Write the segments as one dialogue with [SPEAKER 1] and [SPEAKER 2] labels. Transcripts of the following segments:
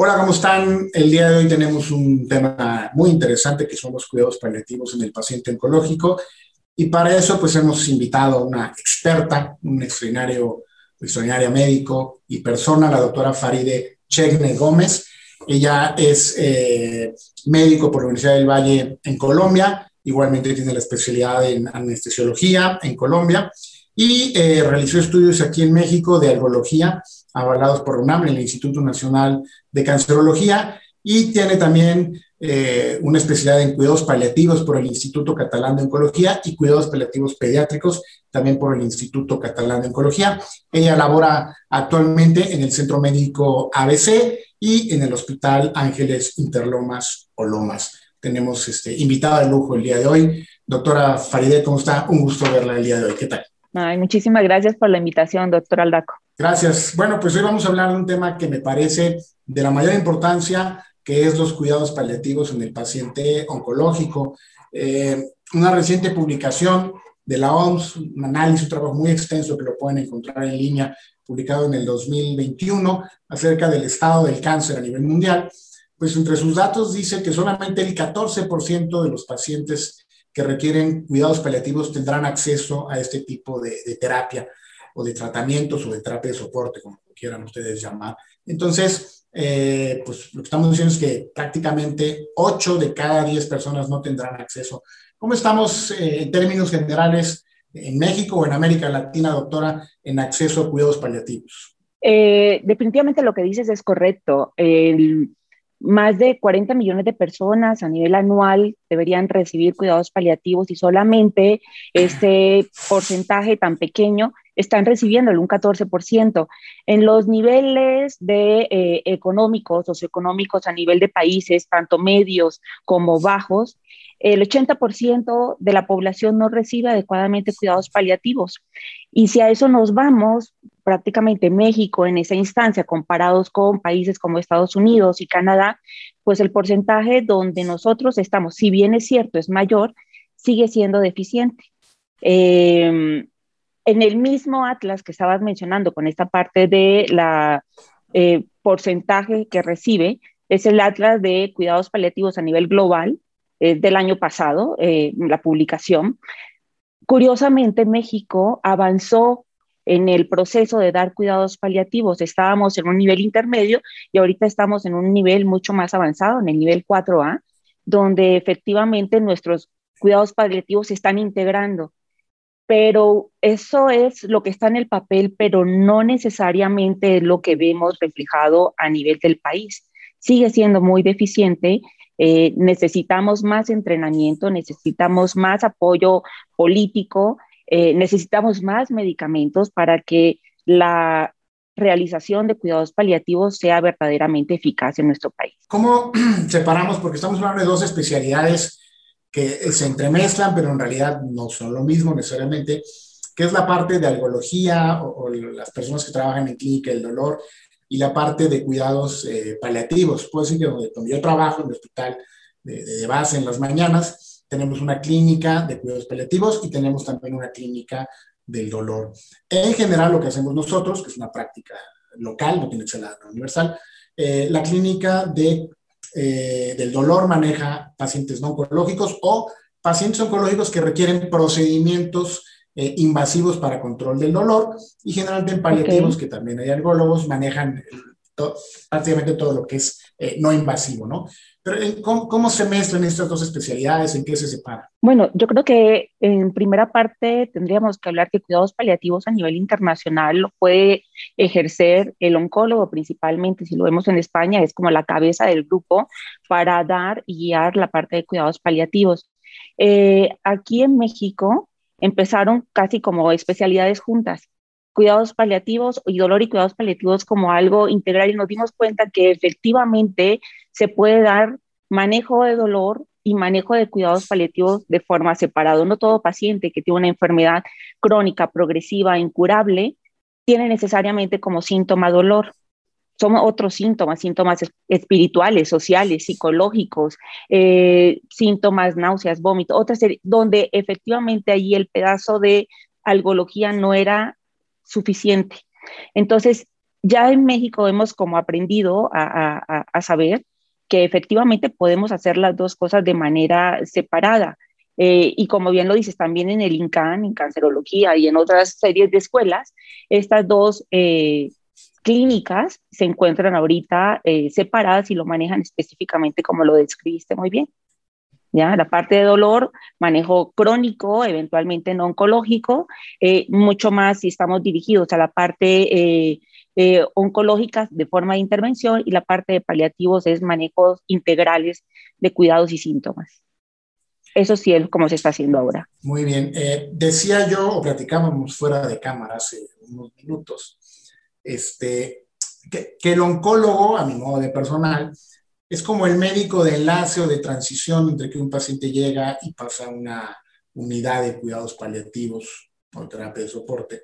[SPEAKER 1] Hola, ¿cómo están? El día de hoy tenemos un tema muy interesante que son los cuidados paliativos en el paciente oncológico y para eso pues hemos invitado a una experta, un extraordinario, extraordinaria médico y persona, la doctora Faride Chegne Gómez. Ella es eh, médico por la Universidad del Valle en Colombia, igualmente tiene la especialidad en anestesiología en Colombia y eh, realizó estudios aquí en México de algología avalados por UNAM, el Instituto Nacional de Cancerología, y tiene también eh, una especialidad en cuidados paliativos por el Instituto Catalán de Oncología y cuidados paliativos pediátricos también por el Instituto Catalán de Oncología. Ella labora actualmente en el Centro Médico ABC y en el Hospital Ángeles Interlomas o Lomas. Tenemos este, invitada de lujo el día de hoy. Doctora Farideh, ¿cómo está? Un gusto verla el día de hoy. ¿Qué tal?
[SPEAKER 2] Ay, muchísimas gracias por la invitación, doctor Aldaco.
[SPEAKER 1] Gracias. Bueno, pues hoy vamos a hablar de un tema que me parece de la mayor importancia, que es los cuidados paliativos en el paciente oncológico. Eh, una reciente publicación de la OMS, un análisis, un trabajo muy extenso que lo pueden encontrar en línea, publicado en el 2021, acerca del estado del cáncer a nivel mundial, pues entre sus datos dice que solamente el 14% de los pacientes que requieren cuidados paliativos tendrán acceso a este tipo de, de terapia o de tratamientos o de terapia de soporte, como quieran ustedes llamar. Entonces, eh, pues lo que estamos diciendo es que prácticamente 8 de cada 10 personas no tendrán acceso. ¿Cómo estamos eh, en términos generales en México o en América Latina, doctora, en acceso a cuidados paliativos?
[SPEAKER 2] Eh, definitivamente lo que dices es correcto. El, más de 40 millones de personas a nivel anual deberían recibir cuidados paliativos y solamente este porcentaje tan pequeño están recibiendo un 14%. En los niveles de eh, económicos, socioeconómicos a nivel de países, tanto medios como bajos, el 80% de la población no recibe adecuadamente cuidados paliativos. Y si a eso nos vamos, prácticamente México en esa instancia, comparados con países como Estados Unidos y Canadá, pues el porcentaje donde nosotros estamos, si bien es cierto, es mayor, sigue siendo deficiente. Eh, en el mismo Atlas que estabas mencionando con esta parte de la eh, porcentaje que recibe, es el Atlas de cuidados paliativos a nivel global del año pasado, eh, la publicación. Curiosamente, México avanzó en el proceso de dar cuidados paliativos. Estábamos en un nivel intermedio y ahorita estamos en un nivel mucho más avanzado, en el nivel 4A, donde efectivamente nuestros cuidados paliativos se están integrando pero eso es lo que está en el papel, pero no necesariamente es lo que vemos reflejado a nivel del país. Sigue siendo muy deficiente. Eh, necesitamos más entrenamiento, necesitamos más apoyo político, eh, necesitamos más medicamentos para que la realización de cuidados paliativos sea verdaderamente eficaz en nuestro país.
[SPEAKER 1] ¿Cómo separamos? Porque estamos hablando de dos especialidades que se entremezclan, pero en realidad no son lo mismo necesariamente, que es la parte de algología o, las personas que trabajan en clínica del dolor y la parte de cuidados eh, paliativos. Puedo decir que donde, yo trabajo, en el hospital de, de, base en las mañanas, tenemos una clínica de cuidados paliativos y tenemos también una clínica del dolor. En general, lo que hacemos nosotros, que es una práctica local, no tiene que ser la universal, eh, la clínica de eh, del dolor maneja pacientes no oncológicos o pacientes oncológicos que requieren procedimientos eh, invasivos para control del dolor y generalmente en paliativos, que también hay algólogos, manejan prácticamente todo lo que es eh, no invasivo, ¿no? Eh, ¿cómo, se mezclan estas dos especialidades? ¿En qué se separan?
[SPEAKER 2] Bueno, yo creo que en primera parte tendríamos que hablar que cuidados paliativos a nivel internacional lo puede ejercer el oncólogo principalmente, si lo vemos en España, es como la cabeza del grupo para dar y guiar la parte de cuidados paliativos. Eh, aquí en México empezaron casi como especialidades juntas cuidados paliativos y dolor y cuidados paliativos como algo integral y nos dimos cuenta que efectivamente se puede dar manejo de dolor y manejo de cuidados paliativos de forma separada. No todo paciente que tiene una enfermedad crónica, progresiva, incurable, tiene necesariamente como síntoma dolor. Son otros síntomas, síntomas espirituales, sociales, psicológicos, eh, síntomas, náuseas, vómito, otra serie, donde efectivamente ahí el pedazo de algología no era suficiente. Entonces, ya en México hemos como aprendido a, saber que efectivamente podemos hacer las dos cosas de manera separada. Eh, y como bien lo dices, también en el INCAN, en cancerología y en otras series de escuelas, estas dos eh, clínicas se encuentran ahorita eh, separadas y lo manejan específicamente como lo describiste muy bien. La parte de dolor, manejo crónico, eventualmente no oncológico, mucho más si estamos dirigidos a la parte eh, oncológicas de forma de intervención y la parte de paliativos es manejos integrales de cuidados y síntomas. Eso sí es como se está haciendo ahora.
[SPEAKER 1] Muy bien. Eh, decía yo, o platicábamos fuera de cámara hace unos minutos, este, que, el oncólogo, a mi modo de personal, es como el médico de enlace o de transición entre que un paciente llega y pasa a una unidad de cuidados paliativos o terapia de soporte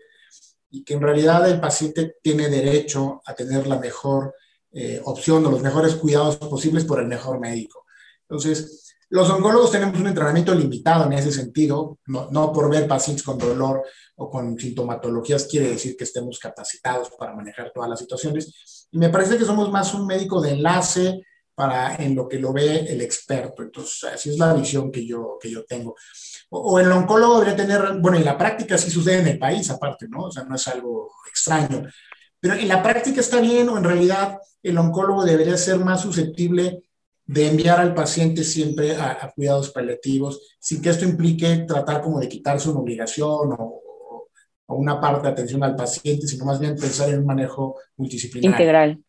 [SPEAKER 1] y que en realidad el paciente tiene derecho a tener la mejor eh, opción o los mejores cuidados posibles por el mejor médico. Entonces, los oncólogos tenemos un entrenamiento limitado en ese sentido, no, no, por ver pacientes con dolor o con sintomatologías quiere decir que estemos capacitados para manejar todas las situaciones. Y me parece que somos más un médico de enlace para en lo que lo ve el experto. Entonces, así es la visión que yo, que yo tengo o el oncólogo debería tener, bueno, en la práctica sí sucede en el país aparte, ¿no? O sea, no es algo extraño. Pero en la práctica está bien o en realidad el oncólogo debería ser más susceptible de enviar al paciente siempre a, cuidados paliativos, sin que esto implique tratar como de quitarse una obligación o, o, una parte de atención al paciente, sino más bien pensar en un manejo multidisciplinario.
[SPEAKER 2] Integral.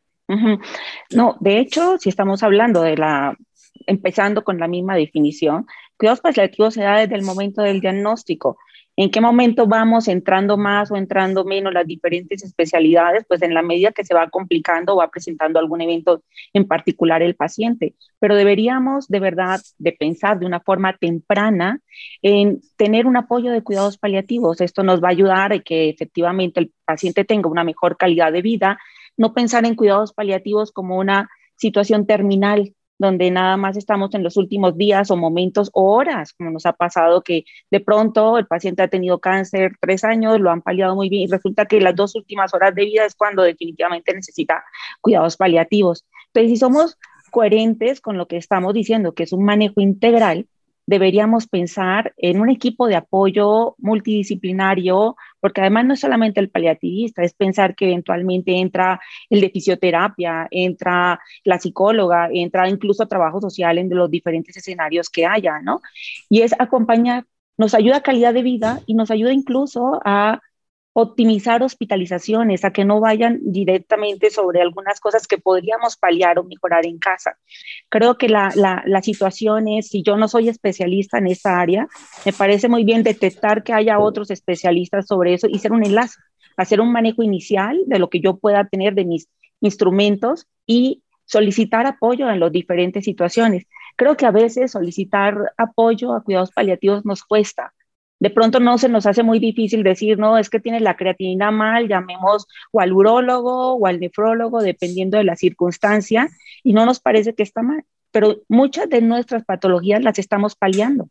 [SPEAKER 2] No, de hecho, si estamos hablando de la, empezando con la misma definición, Cuidados paliativos se da desde el momento del diagnóstico. ¿En qué momento vamos entrando más o entrando menos las diferentes especialidades? Pues en la medida que se va complicando o va presentando algún evento en particular el paciente. Pero deberíamos de verdad de pensar de una forma temprana en tener un apoyo de cuidados paliativos. Esto nos va a ayudar a que efectivamente el paciente tenga una mejor calidad de vida. No pensar en cuidados paliativos como una situación terminal, donde nada más estamos en los últimos días o momentos o horas, como nos ha pasado que de pronto el paciente ha tenido cáncer tres años, lo han paliado muy bien y resulta que las dos últimas horas de vida es cuando definitivamente necesita cuidados paliativos. Entonces, si somos coherentes con lo que estamos diciendo, que es un manejo integral, deberíamos pensar en un equipo de apoyo multidisciplinario, porque además no es solamente el paliativista, es pensar que eventualmente entra el de fisioterapia, entra la psicóloga, entra incluso trabajo social en los diferentes escenarios que haya, ¿no? Y es acompañar, nos ayuda a calidad de vida y nos ayuda incluso a optimizar hospitalizaciones, a que no vayan directamente sobre algunas cosas que podríamos paliar o mejorar en casa. Creo que la, la, situación es, si yo no soy especialista en esta área, me parece muy bien detectar que haya otros especialistas sobre eso y ser un enlace, hacer un manejo inicial de lo que yo pueda tener de mis instrumentos y solicitar apoyo en las diferentes situaciones. Creo que a veces solicitar apoyo a cuidados paliativos nos cuesta de pronto no se nos hace muy difícil decir, no, es que tienes la creatinina mal, llamemos o al urólogo o al nefrólogo, dependiendo de la circunstancia, y no nos parece que está mal. Pero muchas de nuestras patologías las estamos paliando.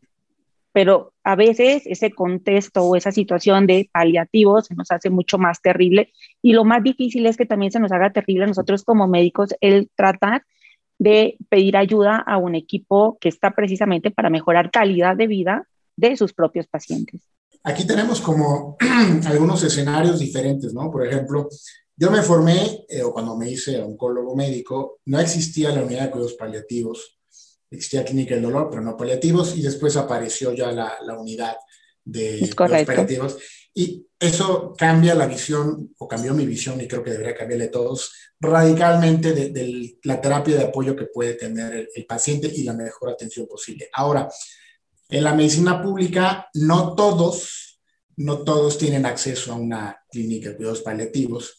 [SPEAKER 2] Pero a veces ese contexto o esa situación de paliativo se nos hace mucho más terrible. Y lo más difícil es que también se nos haga terrible a nosotros como médicos el tratar de pedir ayuda a un equipo que está precisamente para mejorar calidad de vida de sus propios pacientes.
[SPEAKER 1] Aquí tenemos como algunos escenarios diferentes, ¿no? Por ejemplo, yo me formé, eh, o cuando me hice oncólogo médico, no existía la unidad de cuidados paliativos, existía clínica del dolor, pero no paliativos, y después apareció ya la, la unidad de cuidados paliativos. Y eso cambia la visión, o cambió mi visión, y creo que debería cambiarle a todos, radicalmente de, la terapia de apoyo que puede tener el, el paciente y la mejor atención posible. Ahora, en la medicina pública, no todos, no todos tienen acceso a una clínica de cuidados paliativos.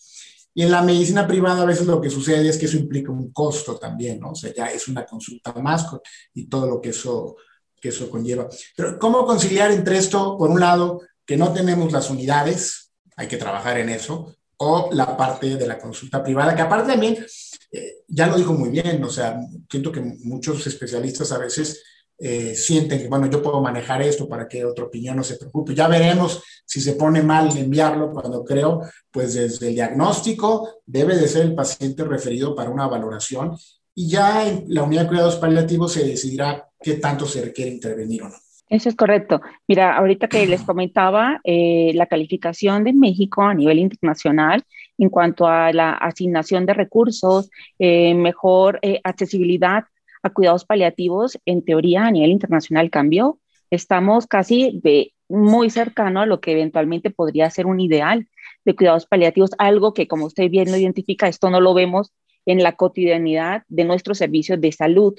[SPEAKER 1] Y en la medicina privada a veces lo que sucede es que eso implica un costo también, ¿no? O sea, ya es una consulta más y todo lo que eso, que eso conlleva. Pero ¿cómo conciliar entre esto, por un lado, que no tenemos las unidades, hay que trabajar en eso, o la parte de la consulta privada, que aparte también, eh, ya lo dijo muy bien, o sea, siento que muchos especialistas a veces eh, sienten que, bueno, yo puedo manejar esto para que otra opinión no se preocupe. Ya veremos si se pone mal enviarlo cuando creo, pues desde el diagnóstico debe de ser el paciente referido para una valoración y ya en la unidad de cuidados paliativos se decidirá qué tanto se requiere intervenir o no.
[SPEAKER 2] Eso es correcto. Mira, ahorita que les comentaba, eh, la calificación de México a nivel internacional en cuanto a la asignación de recursos, eh, mejor eh, accesibilidad a cuidados paliativos, en teoría a nivel internacional cambió. Estamos casi muy cercano a lo que eventualmente podría ser un ideal de cuidados paliativos, algo que como usted bien lo identifica, esto no lo vemos en la cotidianidad de nuestros servicios de salud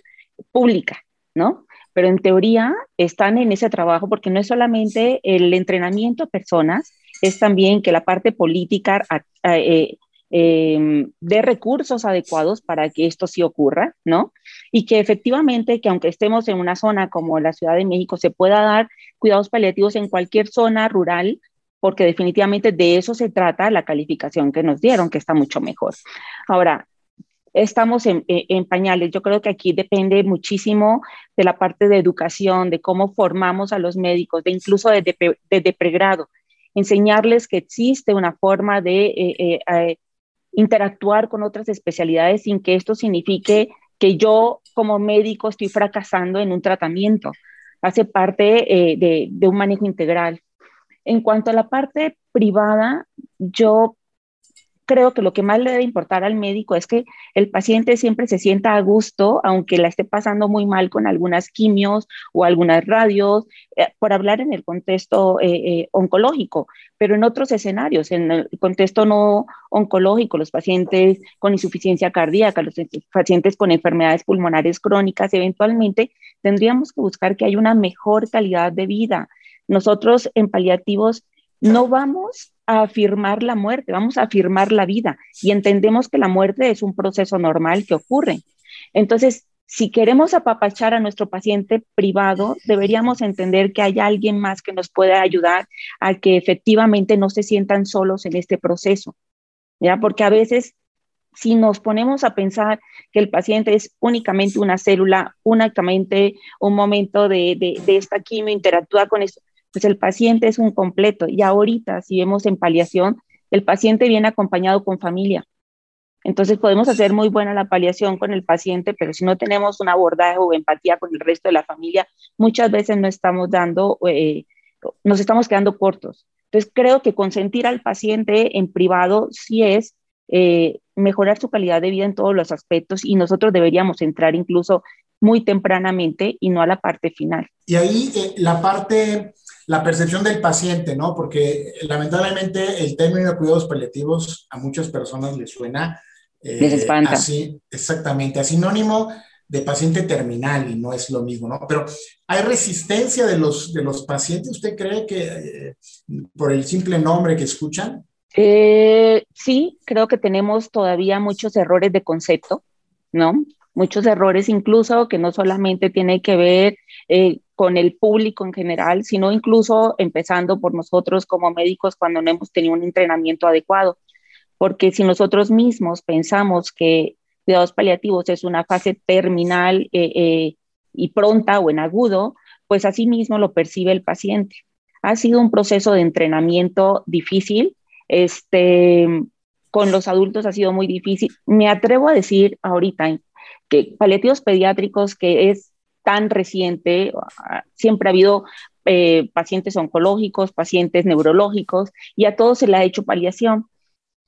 [SPEAKER 2] pública, ¿no? Pero en teoría están en ese trabajo porque no es solamente el entrenamiento a personas, es también que la parte política eh, em, de recursos adecuados para que esto sí ocurra, ¿no? Y que efectivamente, que aunque estemos en una zona como la Ciudad de México, se pueda dar cuidados paliativos en cualquier zona rural, porque definitivamente de eso se trata la calificación que nos dieron, que está mucho mejor. Ahora, estamos en, pañales. Yo creo que aquí depende muchísimo de la parte de educación, de cómo formamos a los médicos, de incluso desde, desde pregrado enseñarles que existe una forma de eh, eh, eh, interactuar con otras especialidades sin que esto signifique que yo como médico estoy fracasando en un tratamiento. Hace parte de, de un manejo integral. En cuanto a la parte privada, yo creo que lo que más le debe importar al médico es que el paciente siempre se sienta a gusto, aunque la esté pasando muy mal con algunas quimios o algunas radios, eh, por hablar en el contexto eh, eh, oncológico, pero en otros escenarios, en el contexto no oncológico, los pacientes con insuficiencia cardíaca, los pacientes con enfermedades pulmonares crónicas, eventualmente tendríamos que buscar que haya una mejor calidad de vida. Nosotros en paliativos no vamos a afirmar la muerte, vamos a afirmar la vida y entendemos que la muerte es un proceso normal que ocurre. Entonces, si queremos apapachar a nuestro paciente privado, deberíamos entender que hay alguien más que nos puede ayudar a que efectivamente no se sientan solos en este proceso. ¿Ya? Porque a veces si nos ponemos a pensar que el paciente es únicamente una célula, únicamente un momento de, de, de esta quimio, interactúa con esto, pues el paciente es un completo. Y ahorita, si vemos en paliación, el paciente viene acompañado con familia. Entonces podemos hacer muy buena la paliación con el paciente, pero si no tenemos un abordaje o empatía con el resto de la familia, muchas veces no estamos dando, eh, nos estamos quedando cortos. Entonces creo que consentir al paciente en privado sí es eh, mejorar su calidad de vida en todos los aspectos y nosotros deberíamos entrar incluso muy tempranamente y no a la parte final.
[SPEAKER 1] Y ahí eh, la parte la percepción del paciente, ¿no? Porque lamentablemente el término de cuidados paliativos a muchas personas les suena
[SPEAKER 2] eh,
[SPEAKER 1] así, exactamente, a sinónimo de paciente terminal y no es lo mismo, ¿no? Pero hay resistencia de los, de los pacientes, ¿usted cree que eh, por el simple nombre que escuchan?
[SPEAKER 2] Eh, sí, creo que tenemos todavía muchos errores de concepto, ¿no? Muchos errores incluso que no solamente tiene que ver eh, con el público en general, sino incluso empezando por nosotros como médicos cuando no hemos tenido un entrenamiento adecuado. Porque si nosotros mismos pensamos que cuidados paliativos es una fase terminal eh, eh, y pronta o en agudo, pues así mismo lo percibe el paciente. Ha sido un proceso de entrenamiento difícil. Este, con los adultos ha sido muy difícil. Me atrevo a decir ahorita que paliativos pediátricos, que es tan reciente, siempre ha habido eh, pacientes oncológicos, pacientes neurológicos, y a todos se le ha hecho paliación.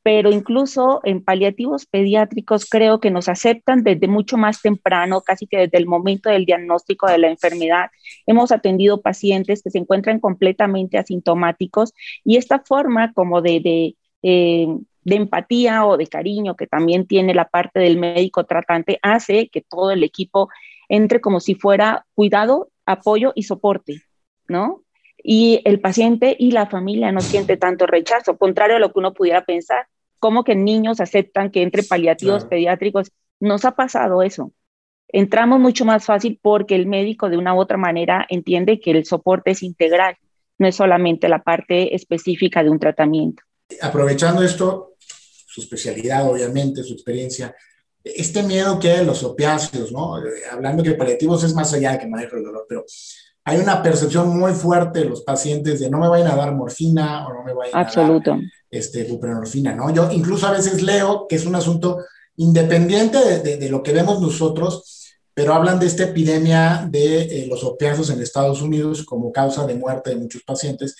[SPEAKER 2] Pero incluso en paliativos pediátricos creo que nos aceptan desde mucho más temprano, casi que desde el momento del diagnóstico de la enfermedad. Hemos atendido pacientes que se encuentran completamente asintomáticos y esta forma como de, de eh, de empatía o de cariño que también tiene la parte del médico tratante hace que todo el equipo entre como si fuera cuidado, apoyo y soporte, ¿no? Y el paciente y la familia no siente tanto rechazo, contrario a lo que uno pudiera pensar, como que niños aceptan que entre paliativos pediátricos. Nos ha pasado eso. Entramos mucho más fácil porque el médico de una u otra manera entiende que el soporte es integral, no es solamente la parte específica de un tratamiento.
[SPEAKER 1] Aprovechando esto, su especialidad, obviamente, su experiencia, este miedo que hay los opiáceos, ¿no? Hablando que paliativos es más allá de que manejo el dolor, pero hay una percepción muy fuerte de los pacientes de no me vayan a dar morfina o no me vayan
[SPEAKER 2] a dar
[SPEAKER 1] este, buprenorfina, ¿no? Yo incluso a veces leo que es un asunto independiente de, lo que vemos nosotros, pero hablan de esta epidemia de eh, los opiáceos en Estados Unidos como causa de muerte de muchos pacientes.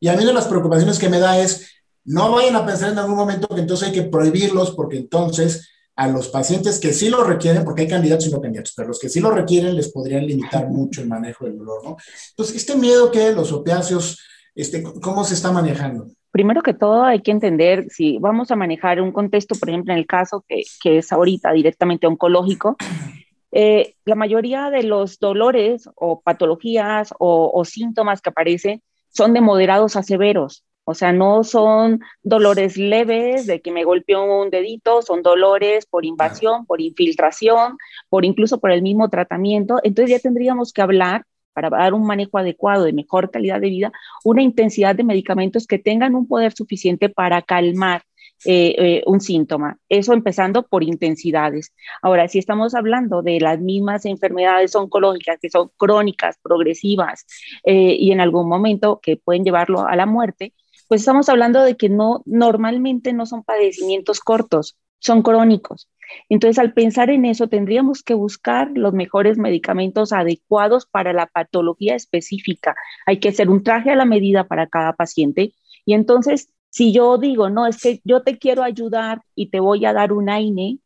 [SPEAKER 1] Y a mí de las preocupaciones que me da es, no vayan a pensar en algún momento que entonces hay que prohibirlos porque entonces a los pacientes que sí lo requieren, porque hay candidatos y no candidatos, pero los que sí lo requieren les podrían limitar mucho el manejo del dolor, ¿no? Entonces, este miedo que los opiáceos, este, ¿cómo se está manejando?
[SPEAKER 2] Primero que todo hay que entender si vamos a manejar un contexto, por ejemplo, en el caso que, que es ahorita directamente oncológico, eh, la mayoría de los dolores o patologías o, o síntomas que aparecen son de moderados a severos. O sea, no son dolores leves de que me golpeó un dedito, son dolores por invasión, por infiltración, por incluso por el mismo tratamiento. Entonces ya tendríamos que hablar para dar un manejo adecuado de mejor calidad de vida, una intensidad de medicamentos que tengan un poder suficiente para calmar eh, eh, un síntoma. Eso empezando por intensidades. Ahora, si estamos hablando de las mismas enfermedades oncológicas que son crónicas, progresivas eh, y en algún momento que pueden llevarlo a la muerte, pues estamos hablando de que no, normalmente no son padecimientos cortos, son crónicos. Entonces, al pensar en eso, tendríamos que buscar los mejores medicamentos adecuados para la patología específica. Hay que hacer un traje a la medida para cada paciente. Y entonces, si yo digo, no, es que yo te quiero ayudar y te voy a dar un AINE,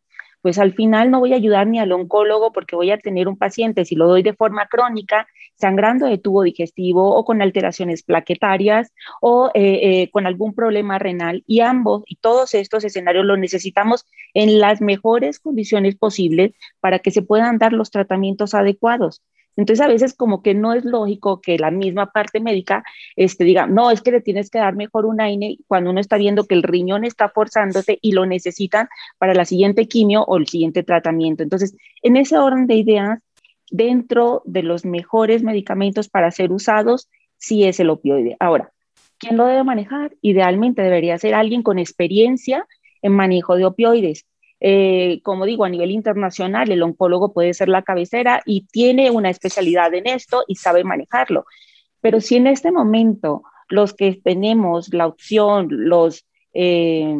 [SPEAKER 2] pues al final no voy a ayudar ni al oncólogo porque voy a tener un paciente, si lo doy de forma crónica, sangrando de tubo digestivo o con alteraciones plaquetarias o eh, eh, con algún problema renal. Y ambos y todos estos escenarios los necesitamos en las mejores condiciones posibles para que se puedan dar los tratamientos adecuados. Entonces a veces como que no es lógico que la misma parte médica este, diga, no, es que le tienes que dar mejor un AINE cuando uno está viendo que el riñón está forzándose y lo necesitan para la siguiente quimio o el siguiente tratamiento. Entonces, en ese orden de ideas, dentro de los mejores medicamentos para ser usados, sí es el opioide. Ahora, ¿quién lo debe manejar? Idealmente debería ser alguien con experiencia en manejo de opioides. Eh, como digo, a nivel internacional, el oncólogo puede ser la cabecera y tiene una especialidad en esto y sabe manejarlo. Pero si en este momento los que tenemos la opción, los, eh,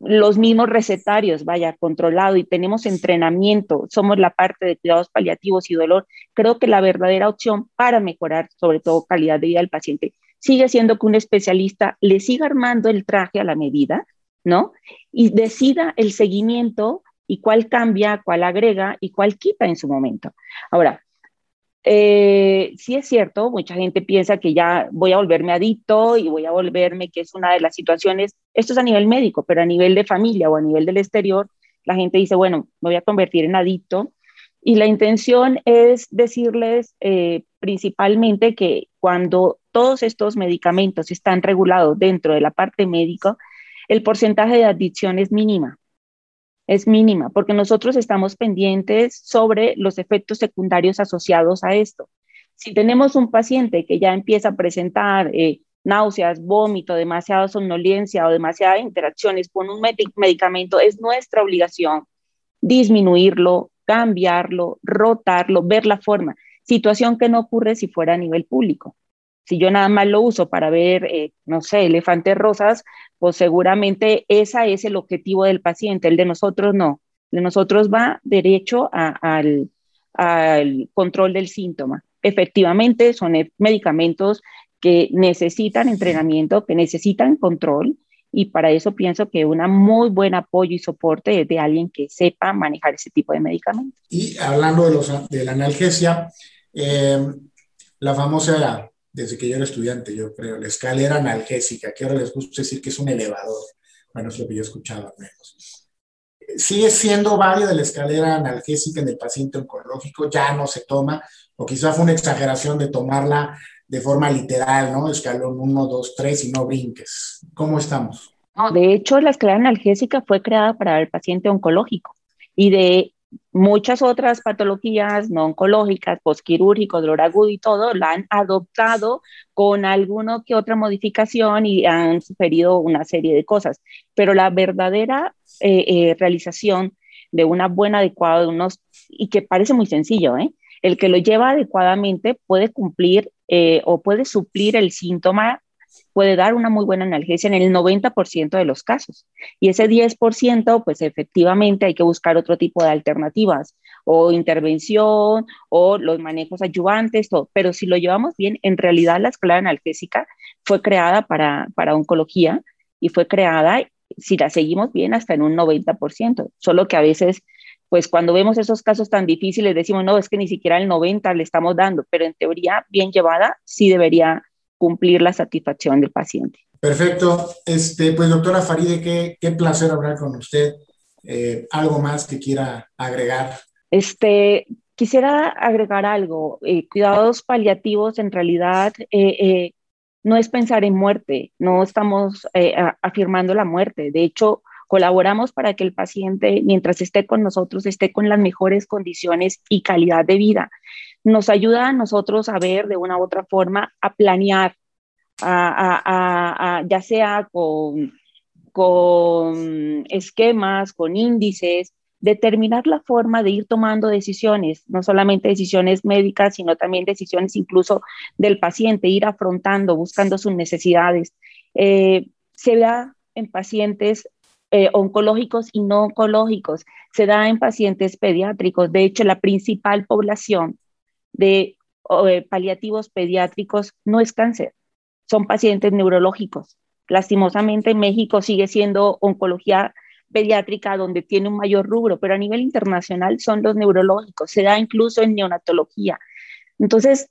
[SPEAKER 2] los mismos recetarios, vaya, controlado y tenemos entrenamiento, somos la parte de cuidados paliativos y dolor, creo que la verdadera opción para mejorar sobre todo calidad de vida del paciente sigue siendo que un especialista le siga armando el traje a la medida, ¿no? Y decida el seguimiento y cuál cambia, cuál agrega y cuál quita en su momento. Ahora, eh, sí es cierto, mucha gente piensa que ya voy a volverme adicto y voy a volverme, que es una de las situaciones, esto es a nivel médico, pero a nivel de familia o a nivel del exterior, la gente dice, bueno, me voy a convertir en adicto. Y la intención es decirles eh, principalmente que cuando todos estos medicamentos están regulados dentro de la parte médica, el porcentaje de adicción es mínima. Es mínima, porque nosotros estamos pendientes sobre los efectos secundarios asociados a esto. Si tenemos un paciente que ya empieza a presentar eh, náuseas, vómito, demasiada somnolencia o demasiadas interacciones con un medicamento, es nuestra obligación disminuirlo, cambiarlo, rotarlo, ver la forma. Situación que no ocurre si fuera a nivel público. Si yo nada más lo uso para ver, eh, no sé, elefantes rosas, pues seguramente ese es el objetivo del paciente, el de nosotros no. El de nosotros va derecho al, al control del síntoma. Efectivamente, son e, medicamentos que necesitan entrenamiento, que necesitan control, y para eso pienso que un muy buen apoyo y soporte es de alguien que sepa manejar ese tipo de medicamentos.
[SPEAKER 1] Y hablando de, los, de la analgesia, eh, la famosa desde que yo era estudiante, yo creo, la escalera analgésica, que ahora les gusta decir que es un elevador. Bueno, es lo que yo escuchaba al menos. Sigue siendo válida la escalera analgésica en el paciente oncológico, ya no se toma, o quizá fue una exageración de tomarla de forma literal, ¿no? Escalón 1, 2, 3 y no brinques. ¿Cómo estamos?
[SPEAKER 2] No, de hecho, la escalera analgésica fue creada para el paciente oncológico y de muchas otras patologías no oncológicas, posquirúrgico, dolor agudo y todo, la han adoptado con alguna que otra modificación y han sugerido una serie de cosas. Pero la verdadera eh, eh, realización de una buena adecuada, de unos, y que parece muy sencillo, ¿eh? El que lo lleva adecuadamente puede cumplir o puede suplir el síntoma, puede dar una muy buena analgesia en el 90% de los casos. Y ese 10%, pues efectivamente hay que buscar otro tipo de alternativas o intervención o los manejos ayudantes, todo. Pero si lo llevamos bien, en realidad la escala analgésica fue creada para, para oncología y fue creada, si la seguimos bien, hasta en un 90%. Solo que a veces pues cuando vemos esos casos tan difíciles decimos, no, es que ni siquiera el 90 le estamos dando, pero en teoría bien llevada sí debería cumplir la satisfacción del paciente.
[SPEAKER 1] Perfecto. Este, pues doctora Faride, qué, qué placer hablar con usted. Eh, ¿Algo más que quiera agregar?
[SPEAKER 2] Este, quisiera agregar algo. Eh, cuidados paliativos en realidad eh, no es pensar en muerte, no estamos afirmando la muerte. De hecho, Colaboramos para que el paciente, mientras esté con nosotros, esté con las mejores condiciones y calidad de vida. Nos ayuda a nosotros a ver de una u otra forma, a planear, ya sea con, con esquemas, con índices, determinar la forma de ir tomando decisiones, no solamente decisiones médicas, sino también decisiones incluso del paciente, ir afrontando, buscando sus necesidades. Eh, se da en pacientes eh, oncológicos y no oncológicos. Se da en pacientes pediátricos. De hecho, la principal población de eh, paliativos pediátricos no es cáncer, son pacientes neurológicos. Lastimosamente en México sigue siendo oncología pediátrica donde tiene un mayor rubro, pero a nivel internacional son los neurológicos, se da incluso en neonatología. Entonces,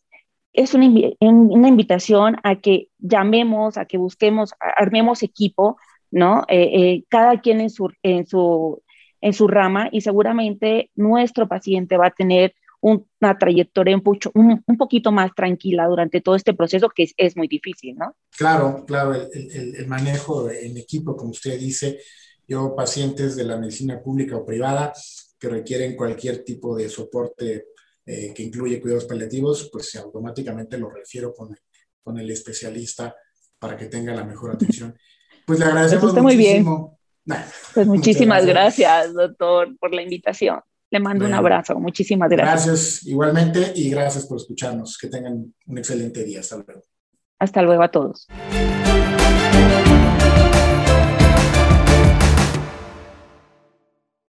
[SPEAKER 2] es una, una invitación a que llamemos, a que busquemos, armemos equipo ¿no? Eh, eh, cada quien en su, en, su, en su rama y seguramente nuestro paciente va a tener una trayectoria un, un, poquito más tranquila durante todo este proceso que es, muy difícil, ¿no?
[SPEAKER 1] Claro, claro, el, el, manejo en equipo, como usted dice, yo pacientes de la medicina pública o privada que requieren cualquier tipo de soporte eh, que incluye cuidados paliativos, pues automáticamente lo refiero con, con el especialista para que tenga la mejor atención. Pues le agradecemos
[SPEAKER 2] muy bien. pues muchísimas gracias. doctor, por la invitación. Le mando un abrazo. Muchísimas gracias.
[SPEAKER 1] Gracias igualmente y gracias por escucharnos. Que tengan un excelente día. Hasta luego.
[SPEAKER 2] Hasta luego a todos.